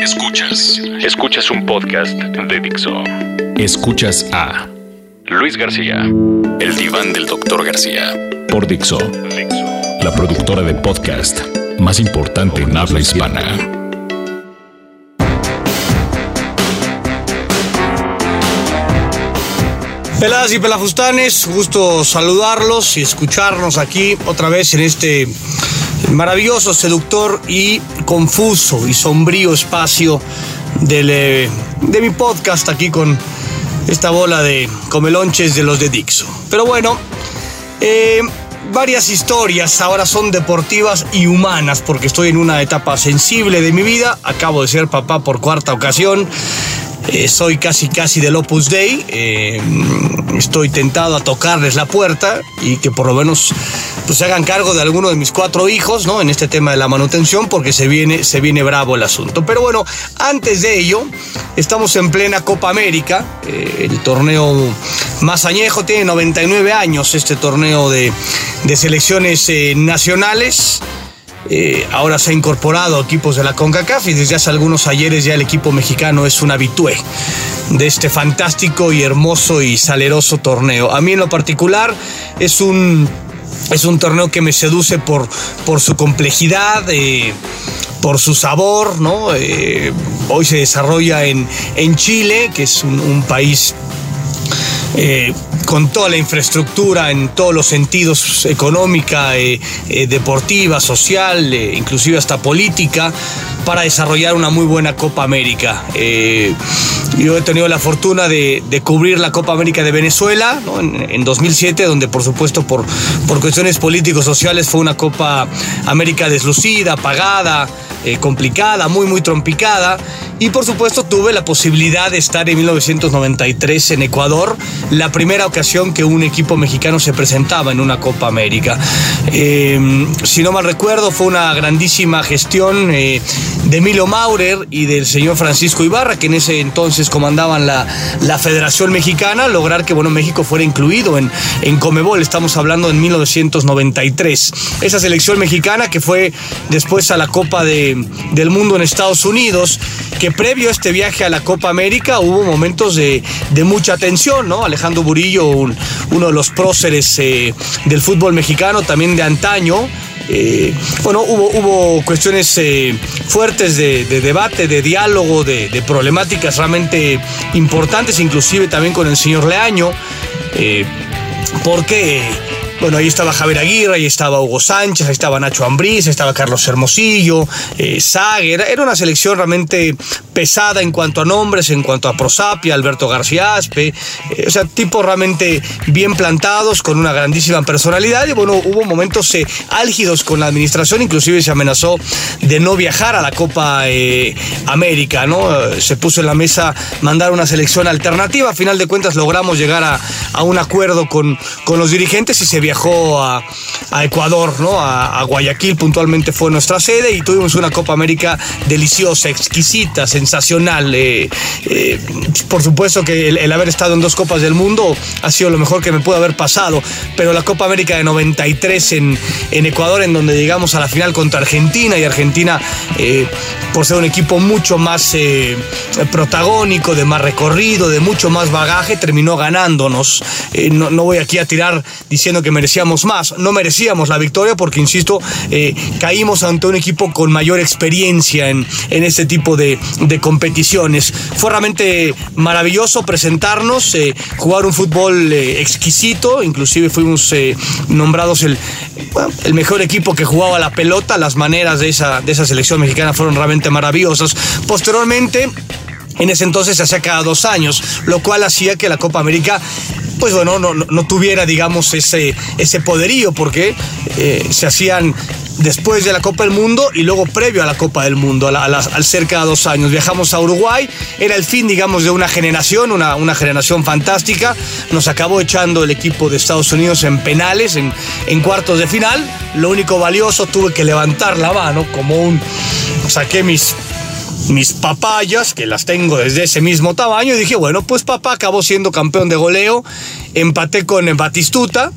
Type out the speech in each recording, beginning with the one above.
Escuchas. Escuchas un podcast de Dixo. Escuchas a Luis García. El diván del doctor García. Por Dixo. La productora de podcast más importante en habla hispana. Peladas y pelafustanes, gusto saludarlos y escucharnos aquí otra vez en este maravilloso, seductor y confuso y sombrío espacio eh, de mi podcast aquí con esta bola de comelonches de los de Dixo. Pero bueno, eh, varias historias ahora son deportivas y humanas porque estoy en una etapa sensible de mi vida. Acabo de ser papá por cuarta ocasión. Eh, soy casi casi del Opus Dei. estoy tentado a tocarles la puerta y que por lo menos pues, se hagan cargo de alguno de mis cuatro hijos, ¿no? En este tema de la manutención, porque se viene, se viene bravo el asunto. Pero bueno, antes de ello, estamos en plena Copa América, eh, el torneo más añejo, tiene 99 años este torneo de, selecciones eh, nacionales. Eh, ahora se ha incorporado equipos de la CONCACAF y desde hace algunos ayeres ya el equipo mexicano es un habitué de este fantástico y hermoso y saleroso torneo. A mí en lo particular es un es un torneo que me seduce por, por su complejidad, eh, por su sabor, ¿no? Eh, hoy se desarrolla en, en, Chile, que es un, país con toda la infraestructura en todos los sentidos, económica, deportiva, social, inclusive hasta política, para desarrollar una muy buena Copa América. Yo he tenido la fortuna de, cubrir la Copa América de Venezuela en, 2007, donde por supuesto por, por cuestiones políticos sociales fue una Copa América deslucida, apagada, eh, complicada, muy muy trompicada. Y por supuesto tuve la posibilidad de estar en 1993 en Ecuador, la primera ocasión que un equipo mexicano se presentaba en una Copa América. Em, si no mal recuerdo, fue una grandísima gestión eh, de Emilio Maurer y del señor Francisco Ibarra, que en ese entonces comandaban la, la Federación Mexicana, lograr que bueno, México fuera incluido en, en Comebol. Estamos hablando en 1993. Esa selección mexicana que fue después a la Copa de, del Mundo en Estados Unidos, que previo a este viaje a la Copa América hubo momentos de, mucha tensión, ¿no? Alejandro Burillo, uno de los próceres eh, del fútbol mexicano, también de antaño, eh, bueno, hubo, cuestiones eh, fuertes de, debate, de diálogo, de, de, problemáticas realmente importantes, inclusive también con el señor Leaño, porque bueno, ahí estaba Javier Aguirre, ahí estaba Hugo Sánchez, ahí estaba Nacho Ambriz, ahí estaba Carlos Hermosillo, eh, Era una selección realmente pesada en cuanto a nombres, en cuanto a Prosapia, Alberto García Aspe. Eh, o sea, tipos realmente bien plantados, con una grandísima personalidad. Y bueno, hubo momentos eh, álgidos con la administración, inclusive se amenazó de no viajar a la Copa eh, América, ¿no? Se puso en la mesa mandar una selección alternativa. A final de cuentas logramos llegar a, un acuerdo con, con los dirigentes y se viajó a, Ecuador, ¿no? A, Guayaquil puntualmente fue nuestra sede y tuvimos una Copa América deliciosa, exquisita, sensacional. Eh, eh, por supuesto que el, haber estado en dos Copas del Mundo ha sido lo mejor que me pudo haber pasado, pero la Copa América de 93 en, Ecuador, en donde llegamos a la final contra Argentina y Argentina, eh, por ser un equipo mucho más protagónico, de más recorrido, de mucho más bagaje, terminó ganándonos. No, no voy aquí a tirar diciendo que merecíamos más. No merecíamos la victoria porque, insisto, eh, caímos ante un equipo con mayor experiencia en, en este tipo de, de competiciones. Fue realmente maravilloso presentarnos, eh, jugar un fútbol eh, exquisito, inclusive fuimos nombrados el, el mejor equipo que jugaba la pelota, las maneras de esa, de esa selección mexicana fueron realmente maravillosas. Posteriormente, en ese entonces hacía cada dos años, lo cual hacía que la Copa América pues bueno, no, no, tuviera, digamos, ese, ese poderío, porque eh, se hacían después de la Copa del Mundo y luego previo a la Copa del Mundo, al ser cada dos años. Viajamos a Uruguay, era el fin, digamos, de una generación, una, una generación fantástica. Nos acabó echando el equipo de Estados Unidos en penales, en, en cuartos de final. Lo único valioso, tuve que levantar la mano como un... Saqué mis mis papayas, que las tengo desde ese mismo tamaño, y dije, bueno, pues papá acabó siendo campeón de goleo, empaté con Batistuta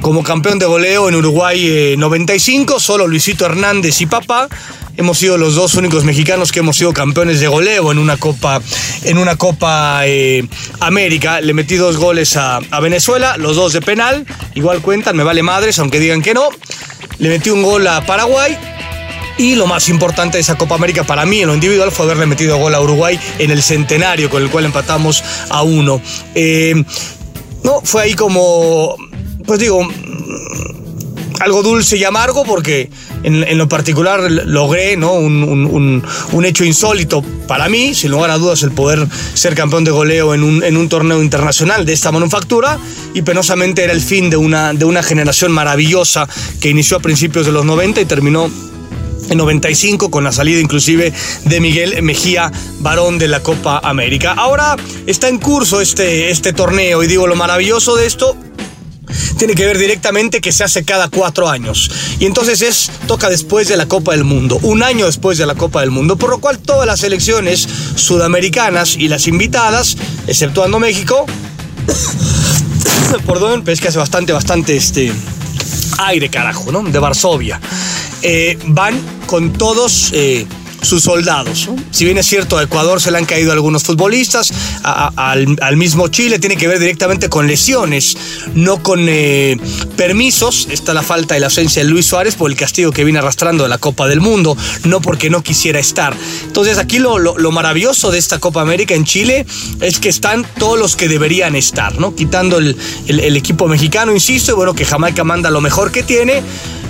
como campeón de goleo en Uruguay 95, eh, solo Luisito Hernández y papá hemos sido los dos únicos mexicanos que hemos sido campeones de goleo en una Copa, en una Copa eh, América. Le metí dos goles a, a Venezuela, los dos de penal, igual cuentan, me vale madres, aunque digan que no. Le metí un gol a Paraguay y lo más importante de esa Copa América para mí en lo individual fue haberle metido gol a Uruguay en el centenario con el cual empatamos a uno. Eh, no, fue ahí como, pues digo, algo dulce y amargo porque en, lo particular logré ¿no? Un, hecho insólito para mí, sin lugar a dudas, el poder ser campeón de goleo en un, en un torneo internacional de esta manufactura y penosamente era el fin de una, de una generación maravillosa que inició a principios de los 90 y terminó en 95 con la salida inclusive de Miguel Mejía, varón de la Copa América. Ahora está en curso este, este torneo y digo lo maravilloso de esto tiene que ver directamente que se hace cada cuatro años. Y entonces es, toca después de la Copa del Mundo, un año después de la Copa del Mundo, por lo cual todas las selecciones sudamericanas y las invitadas, exceptuando México, perdón, pero es que hace bastante, bastante este aire, carajo, ¿no? De Varsovia. Eh, van con todos eh, sus soldados. Si bien es cierto, a Ecuador se le han caído algunos futbolistas, al, mismo Chile tiene que ver directamente con lesiones, no con eh, permisos. Está la falta y la ausencia de Luis Suárez por el castigo que viene arrastrando de la Copa del Mundo, no porque no quisiera estar. Entonces aquí lo, maravilloso de esta Copa América en Chile es que están todos los que deberían estar, ¿no? Quitando el, el equipo mexicano, insisto, y bueno, que Jamaica manda lo mejor que tiene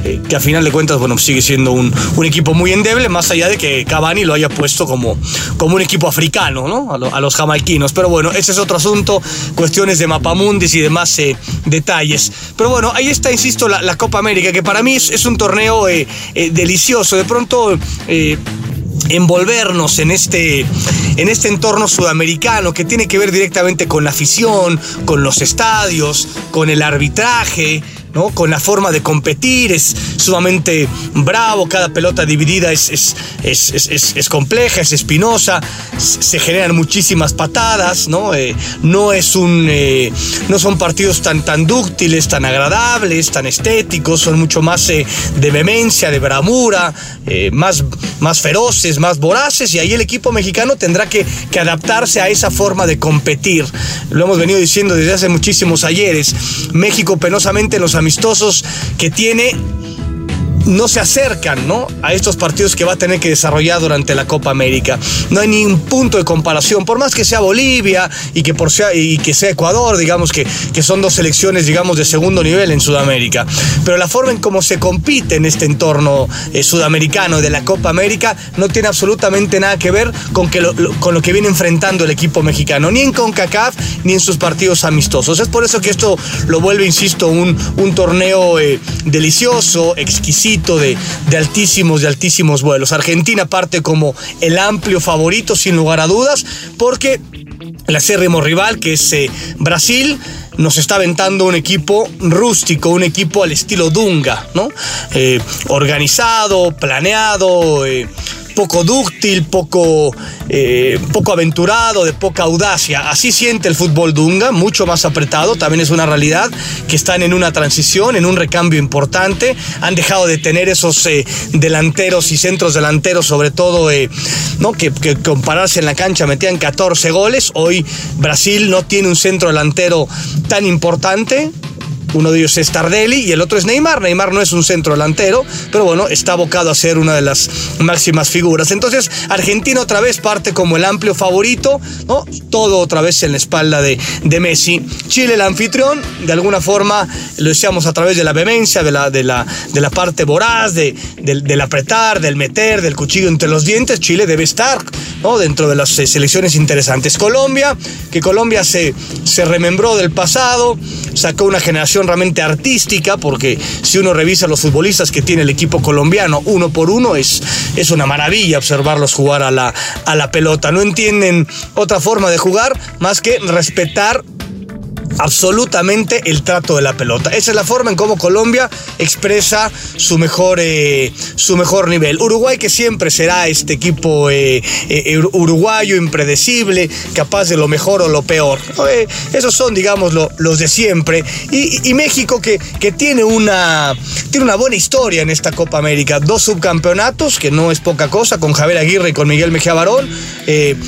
eh, que a final de cuentas, bueno, sigue siendo un, equipo muy endeble, más allá de que Cavani lo haya puesto como, como un equipo africano, ¿no? A, los jamaiquinos. Pero bueno, ese es otro asunto, cuestiones de mapamundis y demás eh, detalles. Pero bueno, ahí está, insisto, la, Copa América, que para mí es, un torneo eh, delicioso. De pronto envolvernos en este, en este entorno sudamericano que tiene que ver directamente con la afición, con los estadios, con el arbitraje, ¿no? Con la forma de competir, es sumamente bravo, cada pelota dividida es, es, es, compleja, es espinosa, se generan muchísimas patadas, ¿no? Eh, no, es un, eh, no son partidos tan, tan dúctiles, tan agradables, tan estéticos, son mucho más eh, de vehemencia, de bramura, más, más feroces, más voraces, y ahí el equipo mexicano tendrá que, que adaptarse a esa forma de competir. Lo hemos venido diciendo desde hace muchísimos ayeres. México penosamente los amistosos que tiene no se acercan ¿no? a estos partidos que va a tener que desarrollar durante la Copa América. No hay ni un punto de comparación, por más que sea Bolivia y que, por sea, y que sea Ecuador, digamos que, que son dos selecciones digamos, de segundo nivel en Sudamérica. Pero la forma en cómo se compite en este entorno eh, sudamericano de la Copa América no tiene absolutamente nada que ver con, que lo, con lo que viene enfrentando el equipo mexicano, ni en CONCACAF ni en sus partidos amistosos. Es por eso que esto lo vuelve, insisto, un, un torneo eh, delicioso, exquisito de, altísimos, de altísimos vuelos. Argentina parte como el amplio favorito, sin lugar a dudas, porque el acérrimo rival, que es eh, Brasil, nos está aventando un equipo rústico, un equipo al estilo Dunga, ¿no? Eh, organizado, planeado, eh, poco dúctil, poco, eh, poco aventurado, de poca audacia. Así siente el fútbol Dunga, mucho más apretado. También es una realidad que están en una transición, en un recambio importante. Han dejado de tener esos eh, delanteros y centros delanteros, sobre todo, eh, ¿no? Que, que compararse en la cancha metían 14 goles. Hoy Brasil no tiene un centro delantero tan importante uno de ellos es Tardelli y el otro es Neymar. Neymar no es un centro delantero, pero bueno, está abocado a ser una de las máximas figuras. Entonces, Argentina otra vez parte como el amplio favorito, ¿no? Todo otra vez en la espalda de, de Messi. Chile, el anfitrión, de alguna forma, lo decíamos a través de la vehemencia, de la, de la, de la parte voraz, de, del, apretar, del meter, del cuchillo entre los dientes. Chile debe estar ¿no? dentro de las eh, selecciones interesantes. Colombia, que Colombia se, se remembró del pasado, sacó una generación realmente artística, porque si uno revisa los futbolistas que tiene el equipo colombiano uno por uno, es, es una maravilla observarlos jugar a la, a la pelota. No entienden otra forma de jugar más que respetar absolutamente el trato de la pelota. Esa es la forma en cómo Colombia expresa su mejor, eh, su mejor nivel. Uruguay que siempre será este equipo eh, eh, uruguayo impredecible, capaz de lo mejor o lo peor. esos son, digamos, los de siempre. Y, México que, que tiene, una, tiene una buena historia en esta Copa América. Dos subcampeonatos, que no es poca cosa, con Javier Aguirre y con Miguel Mejía Barón.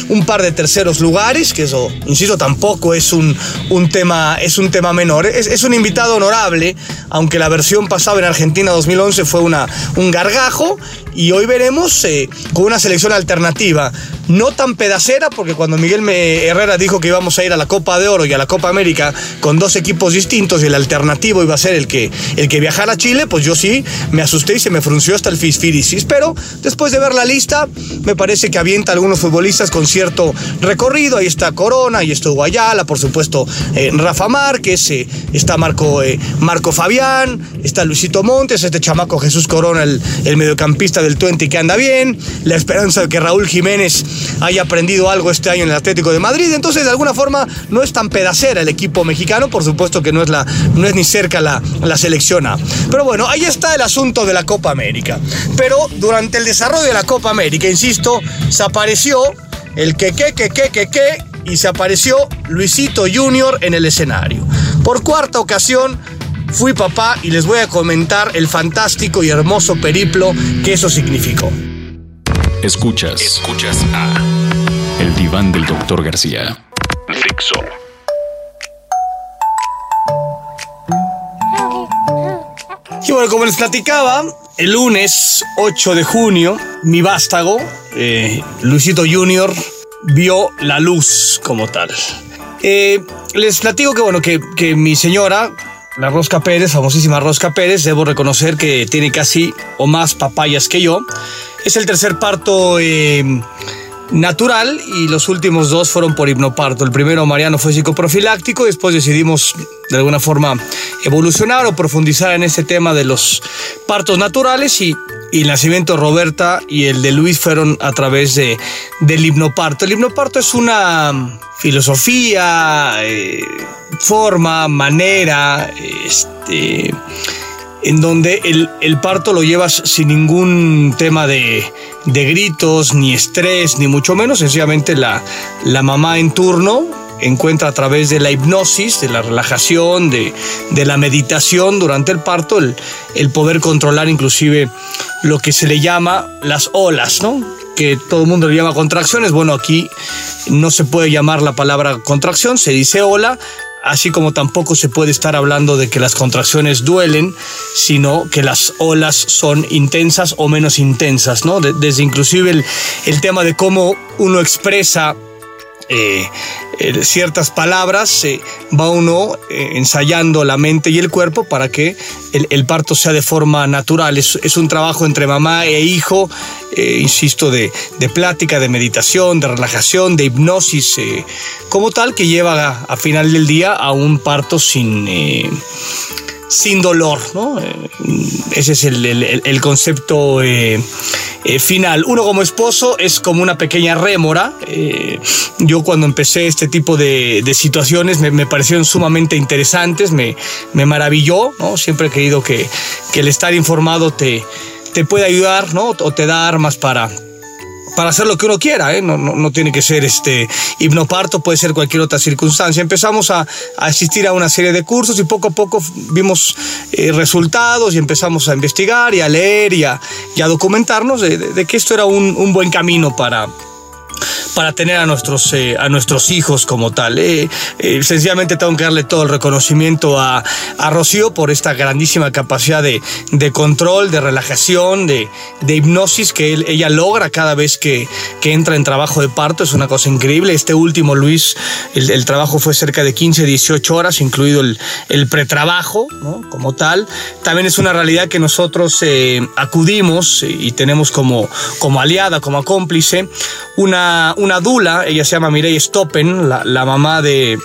un par de terceros lugares, que eso, insisto, tampoco es un, un tema es un tema menor. Es, un invitado honorable, aunque la versión pasada en Argentina 2011 fue una, un gargajo. Y hoy veremos eh, con una selección alternativa, no tan pedacera, porque cuando Miguel Herrera dijo que íbamos a ir a la Copa de Oro y a la Copa América con dos equipos distintos y el alternativo iba a ser el que, el que viajara a Chile, pues yo sí me asusté y se me frunció hasta el fisfirisis. Pero después de ver la lista, me parece que avienta algunos futbolistas con cierto recorrido. Ahí está Corona, ahí está Guayala, por supuesto eh, Rafa Márquez, eh, está Marco, eh, Marco Fabián, está Luisito Montes, este chamaco Jesús Corona, el, mediocampista del Twente que anda bien, la esperanza de que Raúl Jiménez haya aprendido algo este año en el Atlético de Madrid. Entonces, de alguna forma, no es tan pedacera el equipo mexicano, por supuesto que no es, la, no es ni cerca la, la selección A. Pero bueno, ahí está el asunto de la Copa América. Pero durante el desarrollo de la Copa América, insisto, se apareció el que, que, que, que, que, que y se apareció Luisito Junior en el escenario. Por cuarta ocasión fui papá y les voy a comentar el fantástico y hermoso periplo que eso significó. Escuchas, escuchas a El diván del doctor García. Fixo. Y bueno, como les platicaba, el lunes 8 de junio, mi vástago, eh, Luisito Junior, vio la luz como tal. Eh, les platico que, bueno, que, que, mi señora, la Rosca Pérez, famosísima Rosca Pérez, debo reconocer que tiene casi o más papayas que yo. Es el tercer parto eh, natural y los últimos dos fueron por hipnoparto. El primero, Mariano, fue psicoprofiláctico, después decidimos de alguna forma evolucionar o profundizar en este tema de los partos naturales y, el nacimiento de Roberta y el de Luis fueron a través de, del hipnoparto. El hipnoparto es una filosofía, eh, forma, manera, este en donde el, parto lo llevas sin ningún tema de, gritos, ni estrés, ni mucho menos. Sencillamente la, la mamá en turno encuentra a través de la hipnosis, de la relajación, de, la meditación durante el parto, el, el, poder controlar inclusive lo que se le llama las olas, ¿no? Que todo el mundo le llama contracciones. Bueno, aquí no se puede llamar la palabra contracción, se dice ola así como tampoco se puede estar hablando de que las contracciones duelen, sino que las olas son intensas o menos intensas, ¿no? desde inclusive el, el tema de cómo uno expresa eh, eh, ciertas palabras, eh, va uno ensayando la mente y el cuerpo para que el, parto sea de forma natural. Es, un trabajo entre mamá e hijo, insisto, de, de, plática, de meditación, de relajación, de hipnosis, como tal, que lleva a, final del día a un parto sin sin dolor, ¿no? Ese es el, concepto eh, final. Uno como esposo es como una pequeña rémora. Eh, yo cuando empecé este tipo de, situaciones me, parecieron sumamente interesantes, me, me maravilló, ¿no? Siempre he creído que, que el estar informado te, te puede ayudar, ¿no? O te da armas para, para hacer lo que uno quiera, ¿eh? no, no, tiene que ser este hipnoparto, puede ser cualquier otra circunstancia. Empezamos a, asistir a una serie de cursos y poco a poco vimos eh, resultados y empezamos a investigar y a leer y a, documentarnos de, que esto era un, un buen camino para, para tener a nuestros, eh, a nuestros hijos como tal. Eh, eh, sencillamente tengo que darle todo el reconocimiento a, a Rocío por esta grandísima capacidad de, de control, de relajación, de, de hipnosis que ella logra cada vez que, que, entra en trabajo de parto. Es una cosa increíble. Este último, Luis, el, trabajo fue cerca de 15, 18 horas, incluido el, el pretrabajo como tal. También es una realidad que nosotros acudimos y tenemos como, como aliada, como cómplice, una dula, ella se llama Mireille Stoppen, la, mamá de,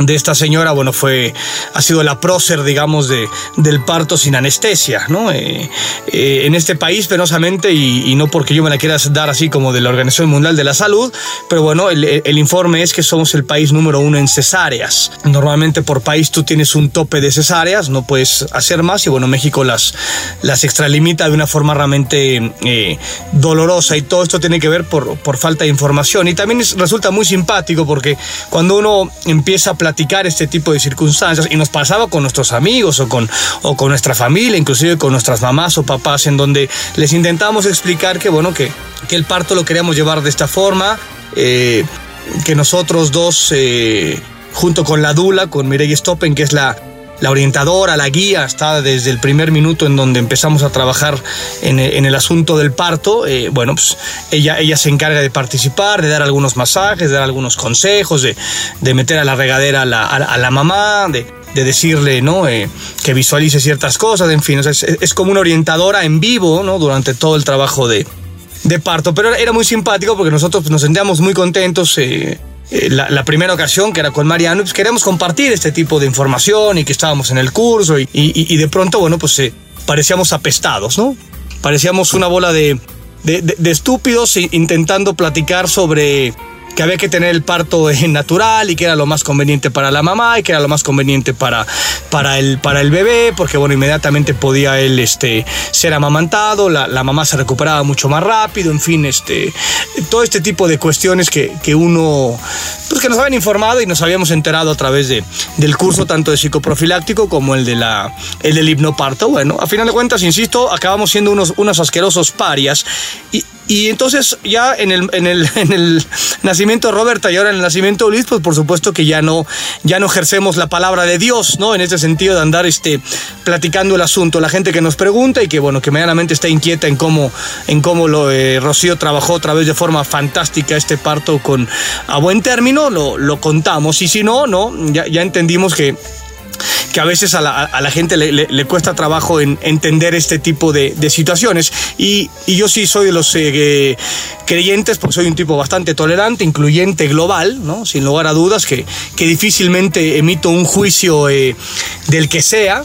de esta señora, bueno, fue, ha sido la prócer, digamos, de, del parto sin anestesia, ¿no? Eh, eh, en este país, penosamente, y, no porque yo me la quiera dar así como de la Organización Mundial de la Salud, pero bueno, el, informe es que somos el país número uno en cesáreas. Normalmente por país tú tienes un tope de cesáreas, no puedes hacer más, y bueno, México las, las extralimita de una forma realmente eh, dolorosa, y todo esto tiene que ver por, por falta de información. Y también resulta muy simpático porque cuando uno empieza a este tipo de circunstancias y nos pasaba con nuestros amigos o con, o con nuestra familia, inclusive con nuestras mamás o papás, en donde les intentamos explicar que, bueno, que, que el parto lo queríamos llevar de esta forma, eh, que nosotros dos, eh, junto con la Dula, con Mireille Stoppen, que es la, la orientadora, la guía, está desde el primer minuto en donde empezamos a trabajar en, el asunto del parto. Eh, bueno, pues ella, ella se encarga de participar, de dar algunos masajes, de dar algunos consejos, de, meter a la regadera a la, mamá, de, de decirle, ¿no? Eh, que visualice ciertas cosas, en fin, es, como una orientadora en vivo, ¿no? Durante todo el trabajo de, parto, pero era muy simpático porque nosotros pues, nos sentíamos muy contentos. Eh, eh, la, primera ocasión, que era con Mariano, pues queríamos compartir este tipo de información y que estábamos en el curso y, de pronto, bueno, pues eh, parecíamos apestados, ¿no? Parecíamos una bola de, de estúpidos intentando platicar sobre que había que tener el parto natural y que era lo más conveniente para la mamá y que era lo más conveniente para, para, el, para el bebé, porque bueno, inmediatamente podía él este, ser amamantado, la, la mamá se recuperaba mucho más rápido, en fin, este, todo este tipo de cuestiones que, que uno, pues que nos habían informado y nos habíamos enterado a través de, del curso tanto de psicoprofiláctico como el, de la, el del hipnoparto. Bueno, a final de cuentas, insisto, acabamos siendo unos, unos asquerosos parias y, y entonces ya en el, en el, en el nacimiento de Roberta y ahora en el nacimiento de Luis, pues por supuesto que ya no, ya no ejercemos la palabra de Dios, ¿no? En ese sentido de andar este, platicando el asunto. La gente que nos pregunta y que, bueno, que medianamente está inquieta en cómo, en cómo lo, eh, Rocío trabajó otra vez de forma fantástica este parto con a buen término, lo, lo contamos. Y si no, no, ya, ya entendimos que que a veces a la, gente le, cuesta trabajo en entender este tipo de, situaciones. Y, yo sí soy de los eh, creyentes, porque soy un tipo bastante tolerante, incluyente, global, ¿no? sin lugar a dudas, que, que difícilmente emito un juicio eh, del que sea.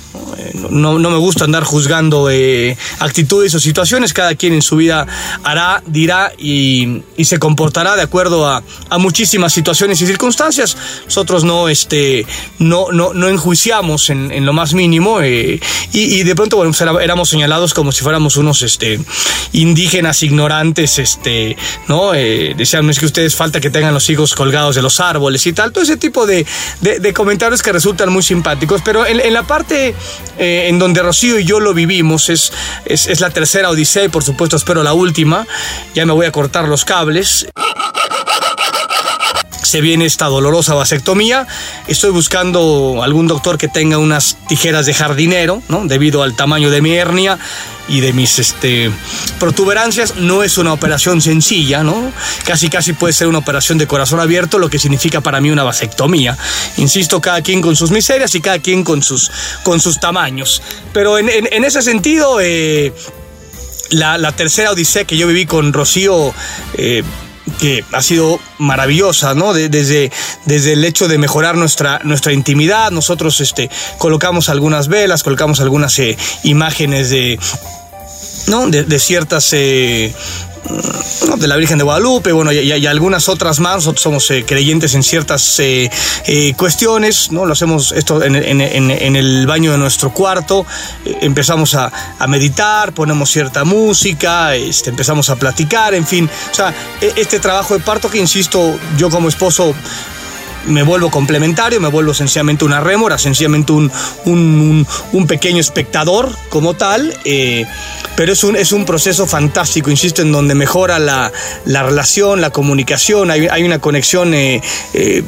No, no, me gusta andar juzgando eh, actitudes o situaciones, cada quien en su vida hará, dirá y, y se comportará de acuerdo a, a, muchísimas situaciones y circunstancias. Nosotros no, este, no, no, no enjuiciamos en, lo más mínimo eh, y, de pronto bueno, pues éramos señalados como si fuéramos unos este, indígenas ignorantes, este, ¿no? Eh, decían, es que ustedes falta que tengan los hijos colgados de los árboles y tal, todo ese tipo de, de, comentarios que resultan muy simpáticos, pero en, la parte eh, en donde Rocío y yo lo vivimos es, es, es la tercera odisea y por supuesto espero la última, ya me voy a cortar los cables se viene esta dolorosa vasectomía. Estoy buscando algún doctor que tenga unas tijeras de jardinero, ¿no? Debido al tamaño de mi hernia y de mis este, protuberancias. No es una operación sencilla, ¿no? Casi casi puede ser una operación de corazón abierto, lo que significa para mí una vasectomía. Insisto, cada quien con sus miserias y cada quien con sus, con sus tamaños. Pero en, ese sentido... Eh, la, tercera odisea que yo viví con Rocío eh, que ha sido maravillosa, ¿no? desde, desde el hecho de mejorar nuestra, nuestra intimidad, nosotros este, colocamos algunas velas, colocamos algunas eh, imágenes de, ¿no? de, ciertas eh, de la Virgen de Guadalupe, bueno, y, algunas otras más. Nosotros somos eh, creyentes en ciertas eh, eh, cuestiones, ¿no? Lo hacemos esto en, el baño de nuestro cuarto, empezamos a, meditar, ponemos cierta música, este, empezamos a platicar, en fin. O sea, e, este trabajo de parto que, insisto, yo como esposo me vuelvo complementario, me vuelvo sencillamente una rémora, sencillamente un, un, pequeño espectador como tal, eh, pero es un, es un proceso fantástico, insisto, en donde mejora la, relación, la comunicación, hay, hay una conexión eh, eh,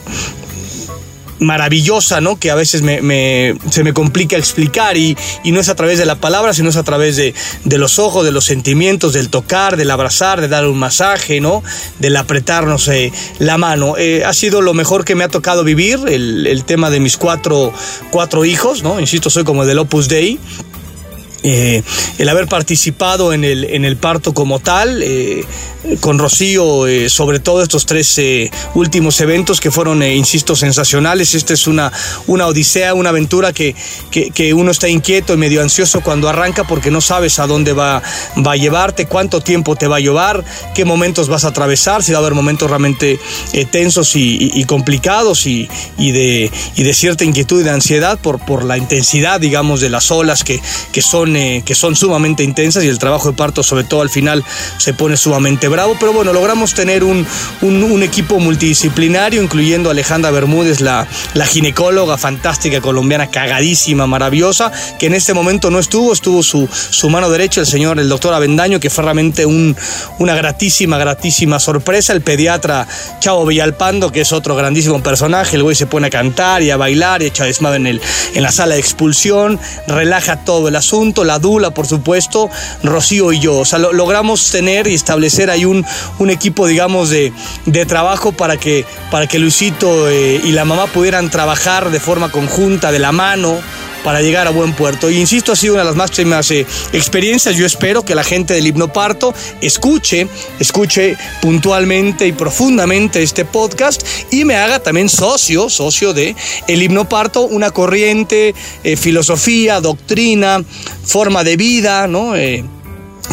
maravillosa, ¿no? Que a veces me, se me complica explicar y, no es a través de la palabra, sino es a través de, los ojos, de los sentimientos, del tocar, del abrazar, de dar un masaje, ¿no? Del apretarnos eh, la mano. Eh, ha sido lo mejor que me ha tocado vivir, el, tema de mis cuatro, cuatro hijos, ¿no? Insisto, soy como del Opus Dei. Eh, el haber participado en el, en el parto como tal, eh, con Rocío, eh, sobre todo estos tres últimos eventos que fueron, insisto, sensacionales. Esta es una, una odisea, una aventura que, que, uno está inquieto y medio ansioso cuando arranca porque no sabes a dónde va, va a llevarte, cuánto tiempo te va a llevar, qué momentos vas a atravesar, si va a haber momentos realmente tensos y, complicados y, y, de, y de cierta inquietud y de ansiedad por, por la intensidad, digamos, de las olas que, que son que son sumamente intensas y el trabajo de parto, sobre todo al final, se pone sumamente bravo. Pero bueno, logramos tener un, un, equipo multidisciplinario, incluyendo a Alejandra Bermúdez, la, la ginecóloga fantástica colombiana, cagadísima, maravillosa, que en este momento no estuvo, estuvo su, su mano derecha, el señor, el doctor Avendaño, que fue realmente un, una gratísima, gratísima sorpresa. El pediatra Chavo Villalpando, que es otro grandísimo personaje, el güey se pone a cantar y a bailar y echa desmadre en, en la sala de expulsión, relaja todo el asunto, la Dula, por supuesto, Rocío y yo. O sea, logramos tener y establecer ahí un, un equipo, digamos, de, de, trabajo para que, para que Luisito eh, y la mamá pudieran trabajar de forma conjunta, de la mano, para llegar a buen puerto. Y insisto, ha sido una de las máximas eh, experiencias. Yo espero que la gente del hipnoparto escuche, escuche puntualmente y profundamente este podcast y me haga también socio, socio de el hipnoparto, una corriente, eh, filosofía, doctrina, forma de vida, ¿no? Eh,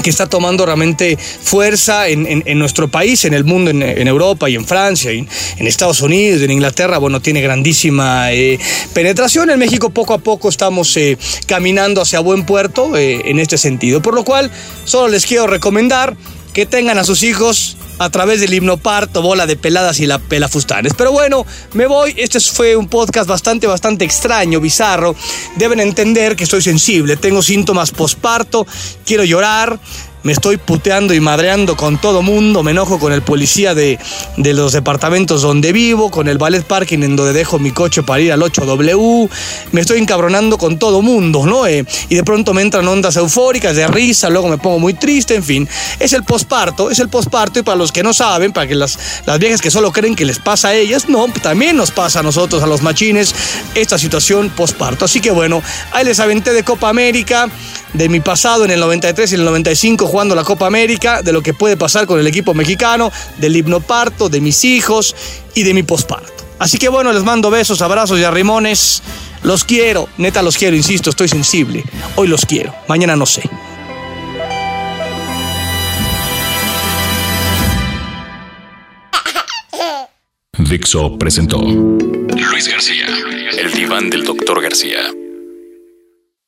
que está tomando realmente fuerza en, nuestro país, en el mundo, en, Europa y en Francia, y en Estados Unidos, en Inglaterra, bueno, tiene grandísima eh, penetración. En México poco a poco estamos eh, caminando hacia buen puerto eh, en este sentido. Por lo cual, solo les quiero recomendar que tengan a sus hijos a través del himnoparto, bola de peladas y la pelafustanes. Pero bueno, me voy. Este fue un podcast bastante, bastante extraño, bizarro. Deben entender que estoy sensible. Tengo síntomas posparto, quiero llorar me estoy puteando y madreando con todo mundo, me enojo con el policía de, los departamentos donde vivo, con el ballet parking en donde dejo mi coche para ir al 8W, me estoy encabronando con todo mundo, ¿no? Eh, y de pronto me entran ondas eufóricas de risa, luego me pongo muy triste, en fin, es el posparto, es el posparto y para los que no saben, para que las, las viejas que solo creen que les pasa a ellas, no, también nos pasa a nosotros, a los machines, esta situación posparto. Así que bueno, ahí les aventé de Copa América, de mi pasado en el 93 y el 95 jugando la Copa América, de lo que puede pasar con el equipo mexicano, del hipnoparto, de mis hijos y de mi posparto. Así que bueno, les mando besos, abrazos y arrimones. Los quiero, neta los quiero, insisto, estoy sensible. Hoy los quiero, mañana no sé. Dixo presentó Luis García, el diván del doctor García.